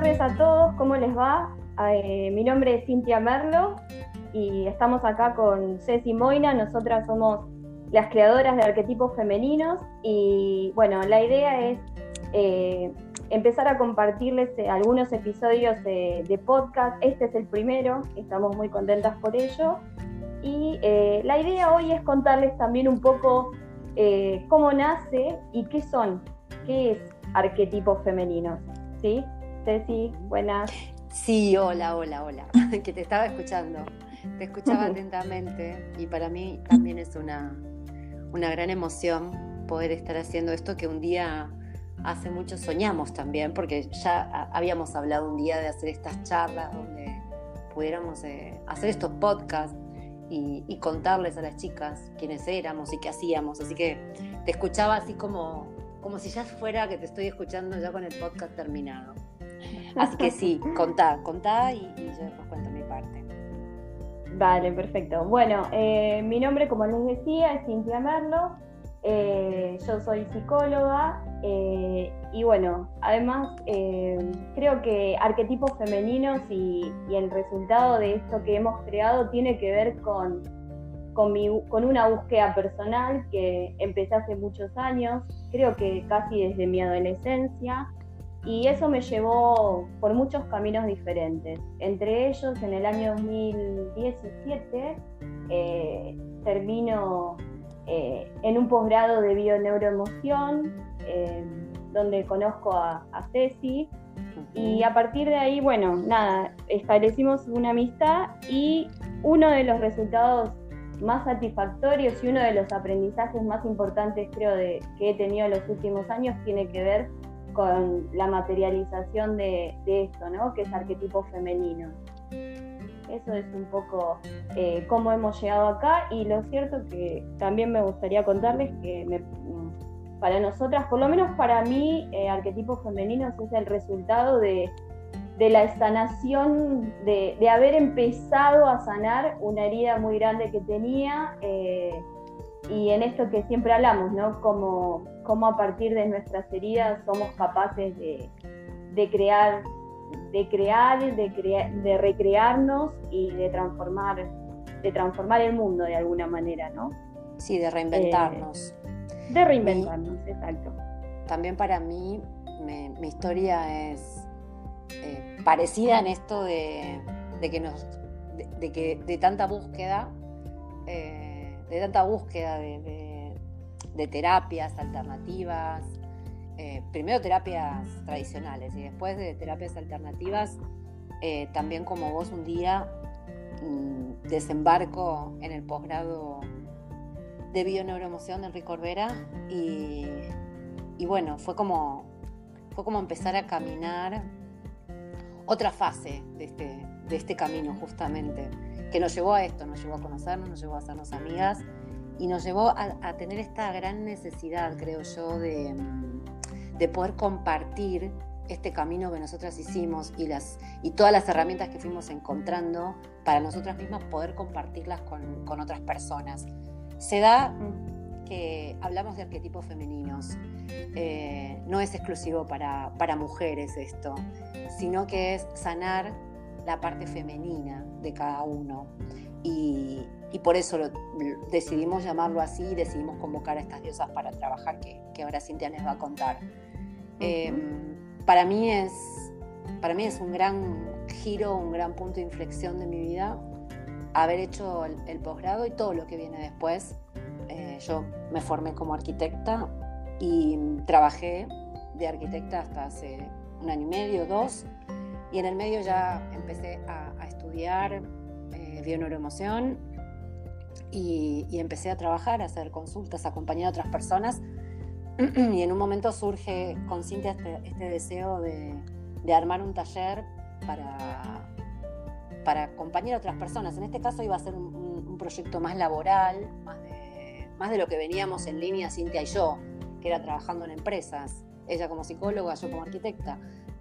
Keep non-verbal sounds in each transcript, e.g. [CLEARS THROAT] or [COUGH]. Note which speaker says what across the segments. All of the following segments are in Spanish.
Speaker 1: tardes a todos, ¿cómo les va? Eh, mi nombre es Cintia Merlo y estamos acá con Ceci Moina. Nosotras somos las creadoras de arquetipos femeninos y bueno, la idea es eh, empezar a compartirles eh, algunos episodios de, podcast. Este es el primero, estamos muy contentas por ello. Y la idea hoy es contarles también un poco cómo nace y qué son, qué es arquetipos femeninos. ¿Sí? Ceci, buenas.
Speaker 2: Sí, hola, hola, hola, [LAUGHS] que te estaba escuchando. Te escuchaba [LAUGHS] atentamente y para mí también es una, una gran emoción poder estar haciendo esto que un día hace mucho soñamos también, porque ya habíamos hablado un día de hacer estas charlas donde pudiéramos eh, hacer estos podcasts y, y, contarles a las chicas quiénes éramos y qué hacíamos. Así que te escuchaba así como, como si ya fuera que te estoy escuchando ya con el podcast terminado. Así que sí, contá, contá y, yo después cuento mi parte.
Speaker 1: Vale, perfecto. Bueno, eh, mi nombre, como les decía, es Cintia Merlo. Eh, yo soy psicóloga eh, y bueno, además creo que arquetipos femeninos y, el resultado de esto que hemos creado tiene que ver con, con una búsqueda personal que empecé hace muchos años, creo que casi desde mi adolescencia. Y eso me llevó por muchos caminos diferentes. Entre ellos, en el año 2017, eh, termino eh, en un posgrado de bioneuroemoción, eh, donde conozco a, a Ceci. Y a partir de ahí, bueno, nada, establecimos una amistad y uno de los resultados más satisfactorios y uno de los aprendizajes más importantes, creo, de, que he tenido en los últimos años tiene que ver con la materialización de, esto, ¿no? Que es arquetipo femenino. Eso es un poco eh, cómo hemos llegado acá y lo cierto que también me gustaría contarles que para nosotras, por lo menos para mí, eh, arquetipos femeninos es el resultado de, la sanación, de, haber empezado a sanar una herida muy grande que tenía. Eh, y en esto que siempre hablamos, ¿no? Como, como a partir de nuestras heridas somos capaces de, crear, de crear, de, de recrearnos y de transformar, de transformar el mundo de alguna manera, ¿no?
Speaker 2: Sí, de reinventarnos.
Speaker 1: Eh, de reinventarnos, exacto.
Speaker 2: También para mí mi historia es eh, parecida en esto de, que nos de, que de tanta búsqueda eh, de tanta búsqueda de, terapias alternativas, eh, primero terapias tradicionales y después de terapias alternativas, eh, también como vos un día mm, desembarco en el posgrado de bioneuroemoción de Enrique Orbera y, y, bueno, fue como, fue como empezar a caminar otra fase de este, de este camino justamente que nos llevó a esto, nos llevó a conocernos, nos llevó a hacernos amigas y nos llevó a, tener esta gran necesidad, creo yo, de, poder compartir este camino que nosotras hicimos y, las, y todas las herramientas que fuimos encontrando para nosotras mismas poder compartirlas con, otras personas. Se da que hablamos de arquetipos femeninos, eh, no es exclusivo para, para mujeres esto, sino que es sanar la parte femenina de cada uno. Y, por eso decidimos llamarlo así y decidimos convocar a estas diosas para trabajar, que, ahora Cintia les va a contar. Em, para, mí es, para mí es un gran giro, un gran punto de inflexión de mi vida haber hecho el, posgrado y todo lo que viene después. Eh, yo me formé como arquitecta y trabajé de arquitecta hasta hace un año y medio, dos, y en el medio ya empecé a, estudiar eh, bioneuroemoción y, empecé a trabajar, a hacer consultas, a acompañar a otras personas. [CLEARS THROAT] y en un momento surge con Cintia este, este deseo de, armar un taller para, para acompañar a otras personas. En este caso iba a ser un, proyecto más laboral, más de, más de lo que veníamos en línea Cintia y yo, que era trabajando en empresas. Ella como psicóloga, yo como arquitecta.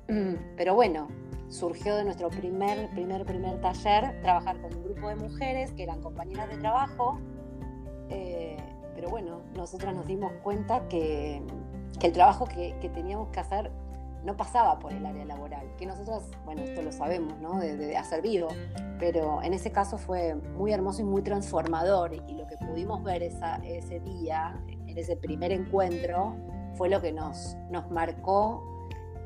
Speaker 2: [CLEARS THROAT] Pero bueno, surgió de nuestro primer, primer, primer taller trabajar con un grupo de mujeres que eran compañeras de trabajo. Eh, pero bueno, nosotras nos dimos cuenta que, el trabajo que, teníamos que hacer no pasaba por el área laboral, que nosotros, bueno, esto lo sabemos, ¿no? De, hacer vivo, pero en ese caso fue muy hermoso y muy transformador y lo que pudimos ver ese día, en ese primer encuentro, fue lo que nos, nos marcó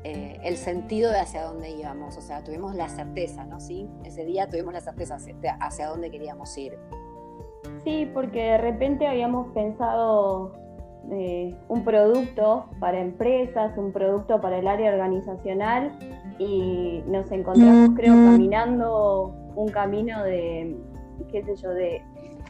Speaker 2: eh, el sentido de hacia dónde íbamos, o sea, tuvimos la certeza, ¿no? Sí, ese día tuvimos la certeza hacia, dónde queríamos ir.
Speaker 1: Sí, porque de repente habíamos pensado eh, un producto para empresas, un producto para el área organizacional y nos encontramos, creo, caminando un camino de, qué sé yo, de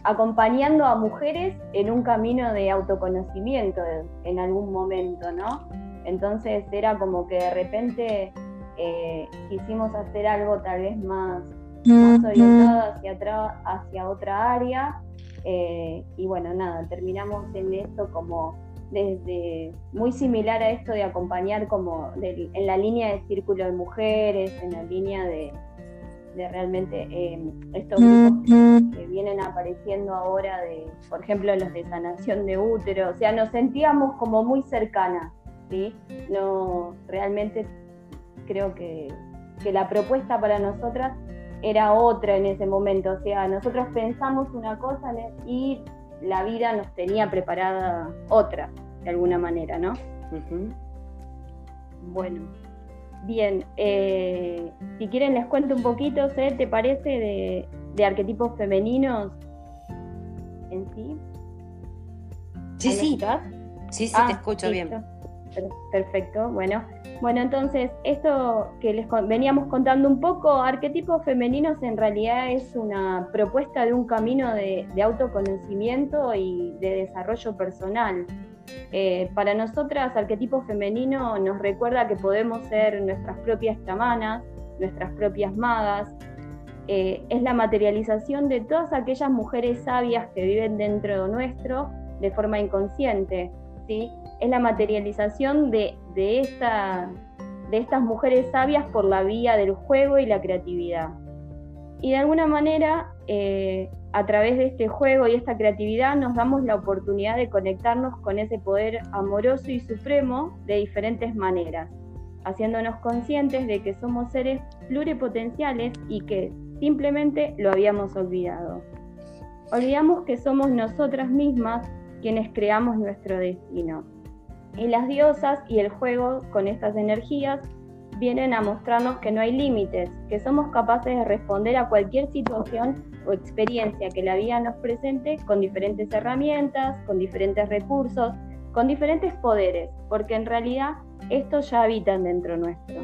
Speaker 1: acompañando a mujeres en un camino de autoconocimiento en algún momento, ¿no? Entonces era como que de repente eh, quisimos hacer algo tal vez más, orientado hacia, hacia otra área. Eh, y bueno, nada, terminamos en esto como desde muy similar a esto de acompañar como en la línea de círculo de mujeres, en la línea de, realmente eh, estos grupos que, vienen apareciendo ahora de, por ejemplo, los de sanación de útero, o sea, nos sentíamos como muy cercanas ¿sí? No, realmente creo que, la propuesta para nosotras era otra en ese momento, o sea, nosotros pensamos una cosa y la vida nos tenía preparada otra, de alguna manera, ¿no? Bueno, bien, eh, si quieren les cuento un poquito, ¿te parece de, arquetipos femeninos en sí?
Speaker 2: Sí, sí. Sí, sí, te ah, escucho bien.
Speaker 1: Perfecto, bueno. Bueno, entonces, esto que les veníamos contando un poco, arquetipos femeninos en realidad es una propuesta de un camino de, autoconocimiento y de desarrollo personal. Eh, para nosotras, arquetipo femenino nos recuerda que podemos ser nuestras propias chamanas, nuestras propias magas. Eh, es la materialización de todas aquellas mujeres sabias que viven dentro de nuestro de forma inconsciente. ¿Sí? es la materialización de, de, esta, de estas mujeres sabias por la vía del juego y la creatividad. Y de alguna manera, eh, a través de este juego y esta creatividad, nos damos la oportunidad de conectarnos con ese poder amoroso y supremo de diferentes maneras, haciéndonos conscientes de que somos seres pluripotenciales y que simplemente lo habíamos olvidado. Olvidamos que somos nosotras mismas quienes creamos nuestro destino y las diosas y el juego con estas energías vienen a mostrarnos que no hay límites, que somos capaces de responder a cualquier situación o experiencia que la vida nos presente con diferentes herramientas, con diferentes recursos, con diferentes poderes, porque en realidad estos ya habitan dentro nuestro.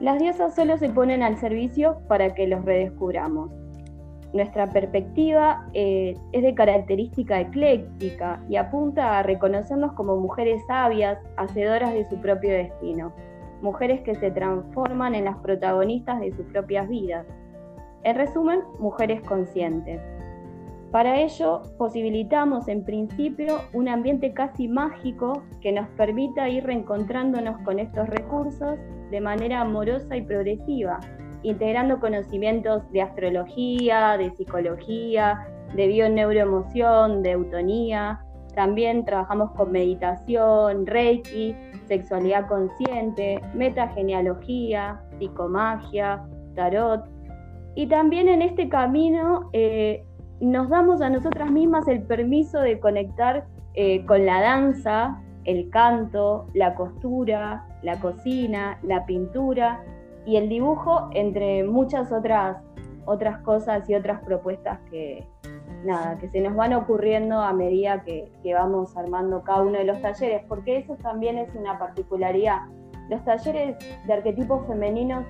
Speaker 1: Las diosas solo se ponen al servicio para que los redescubramos nuestra perspectiva eh, es de característica ecléctica y apunta a reconocernos como mujeres sabias, hacedoras de su propio destino, mujeres que se transforman en las protagonistas de sus propias vidas. En resumen, mujeres conscientes. Para ello, posibilitamos en principio un ambiente casi mágico que nos permita ir reencontrándonos con estos recursos de manera amorosa y progresiva, integrando conocimientos de astrología, de psicología, de bioneuroemoción, de eutonía. También trabajamos con meditación, reiki, sexualidad consciente, metagenealogía, psicomagia, tarot. Y también en este camino eh, nos damos a nosotras mismas el permiso de conectar eh, con la danza, el canto, la costura, la cocina, la pintura y el dibujo, entre muchas otras, otras cosas y otras propuestas que, nada, que se nos van ocurriendo a medida que, vamos armando cada uno de los talleres, porque eso también es una particularidad. Los talleres de arquetipos femeninos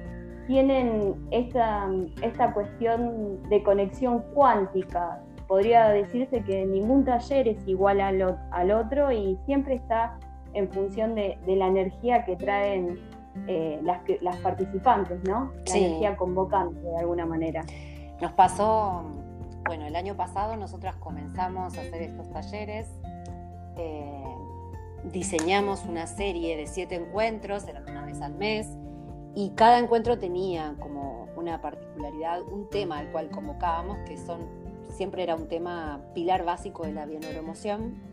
Speaker 1: tienen esta, esta cuestión de conexión cuántica. Podría decirse que ningún taller es igual al, al otro y siempre está en función de, de la energía que traen eh, las, las participantes, ¿no? La energía convocante de alguna manera.
Speaker 2: Nos pasó, bueno, el año pasado nosotras comenzamos a hacer estos talleres. Eh, diseñamos una serie de siete encuentros, eran una vez al mes, y cada encuentro tenía como una particularidad, un tema al cual convocábamos, que son, siempre era un tema pilar básico de la bioneuroemoción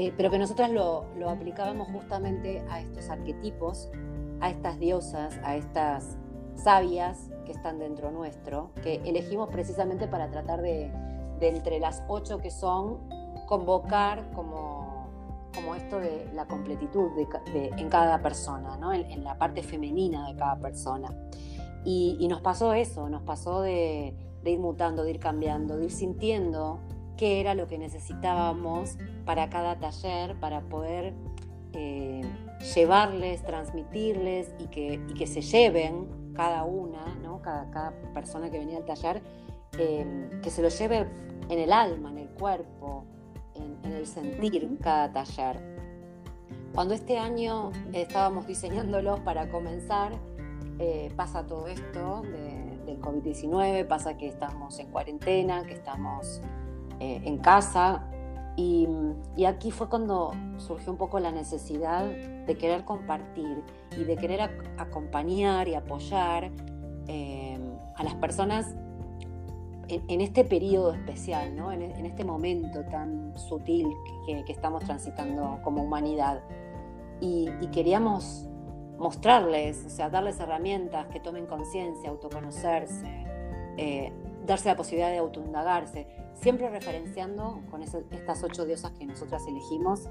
Speaker 2: eh, pero que nosotras lo, lo aplicábamos justamente a estos arquetipos, a estas diosas, a estas sabias que están dentro nuestro, que elegimos precisamente para tratar de, de entre las ocho que son, convocar como, como esto de la completitud de, en cada persona, ¿no? en, la parte femenina de cada persona. Y, nos pasó eso, nos pasó de, ir mutando, de ir cambiando, de ir sintiendo qué era lo que necesitábamos para cada taller, para poder eh, llevarles, transmitirles y que, que, se lleven cada una, ¿no? cada, cada persona que venía al taller, eh, que se lo lleve en el alma, en el cuerpo, en, el sentir cada taller. Cuando este año estábamos diseñándolos para comenzar, eh, pasa todo esto del COVID-19, pasa que estamos en cuarentena, que estamos eh, en casa. Y, aquí fue cuando surgió un poco la necesidad de querer compartir y de querer acompañar y apoyar eh, a las personas en, este periodo especial, ¿no? en, este momento tan sutil que, estamos transitando como humanidad. Y, queríamos mostrarles, o sea, darles herramientas que tomen conciencia, autoconocerse, eh, darse la posibilidad de autoindagarse, siempre referenciando con estas ocho diosas que nosotras elegimos.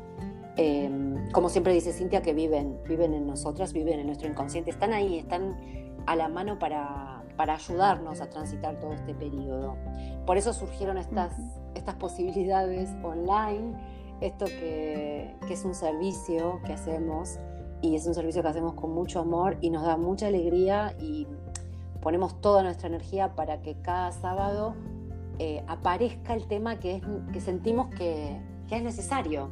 Speaker 2: Eh, como siempre dice Cintia, que viven, viven en nosotras, viven en nuestro inconsciente, están ahí, están a la mano para, para ayudarnos a transitar todo este periodo. Por eso surgieron estas, estas posibilidades online, esto que, es un servicio que hacemos y es un servicio que hacemos con mucho amor y nos da mucha alegría y ponemos toda nuestra energía para que cada sábado eh, aparezca el tema que, es, que sentimos que, es necesario.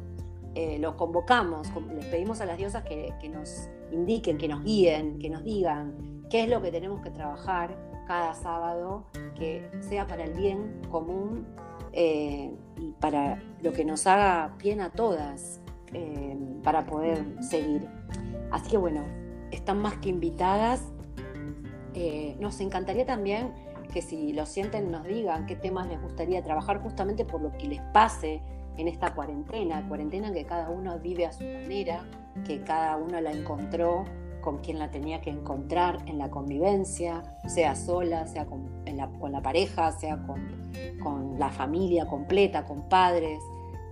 Speaker 2: Eh, lo convocamos, les pedimos a las diosas que, que nos indiquen, que nos guíen, que nos digan qué es lo que tenemos que trabajar cada sábado que sea para el bien común eh, y para lo que nos haga bien a todas eh, para poder seguir. Así que bueno, están más que invitadas. Nos encantaría también que si lo sienten nos digan qué temas les gustaría trabajar justamente por lo que les pase en esta cuarentena, cuarentena que cada uno vive a su manera, que cada uno la encontró con quien la tenía que encontrar en la convivencia, sea sola, sea con, la, pareja, sea con, la familia completa, con padres,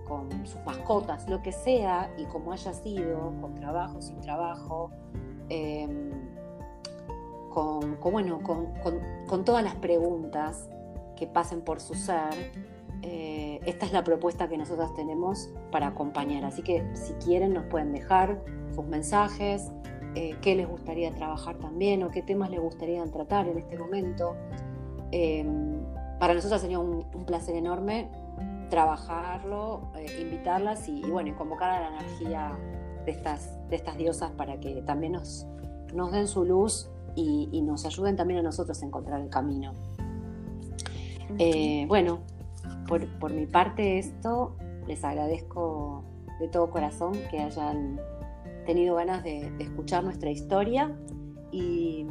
Speaker 2: con sus mascotas, lo que sea, y como haya sido, con trabajo, sin trabajo, em, con, bueno, con, todas las preguntas que pasen por su ser. Eh, esta es la propuesta que nosotros tenemos para acompañar. Así que si quieren nos pueden dejar sus mensajes, eh, qué les gustaría trabajar también o qué temas les gustaría tratar en este momento. Em, para nosotros sería un, placer enorme trabajarlo, eh, invitarlas y, bueno, convocar a la energía de estas, de estas diosas para que también nos, nos den su luz y, nos ayuden también a nosotros a encontrar el camino. Eh, bueno, por, por mi parte esto, les agradezco de todo corazón que hayan tenido ganas de, escuchar nuestra historia y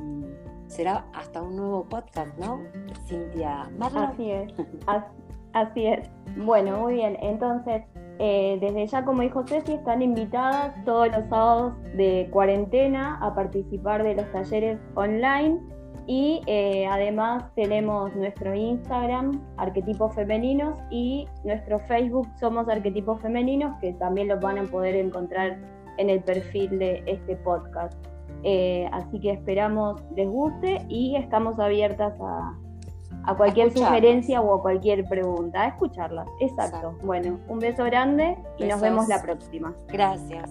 Speaker 2: será hasta un nuevo podcast, ¿no? Cintia
Speaker 1: Así es, [LAUGHS] así es. Bueno, muy bien. Entonces, eh, desde ya, como dijo Ceci, están invitadas todos los sábados de cuarentena a participar de los talleres online y eh, además tenemos nuestro Instagram, Arquetipos Femeninos, y nuestro Facebook, Somos Arquetipos Femeninos, que también los van a poder encontrar en el perfil de este podcast. Eh, así que esperamos les guste y estamos abiertas a, cualquier sugerencia o a cualquier pregunta, a escucharlas. Exacto. Bueno, un beso grande y nos vemos la próxima.
Speaker 2: Gracias.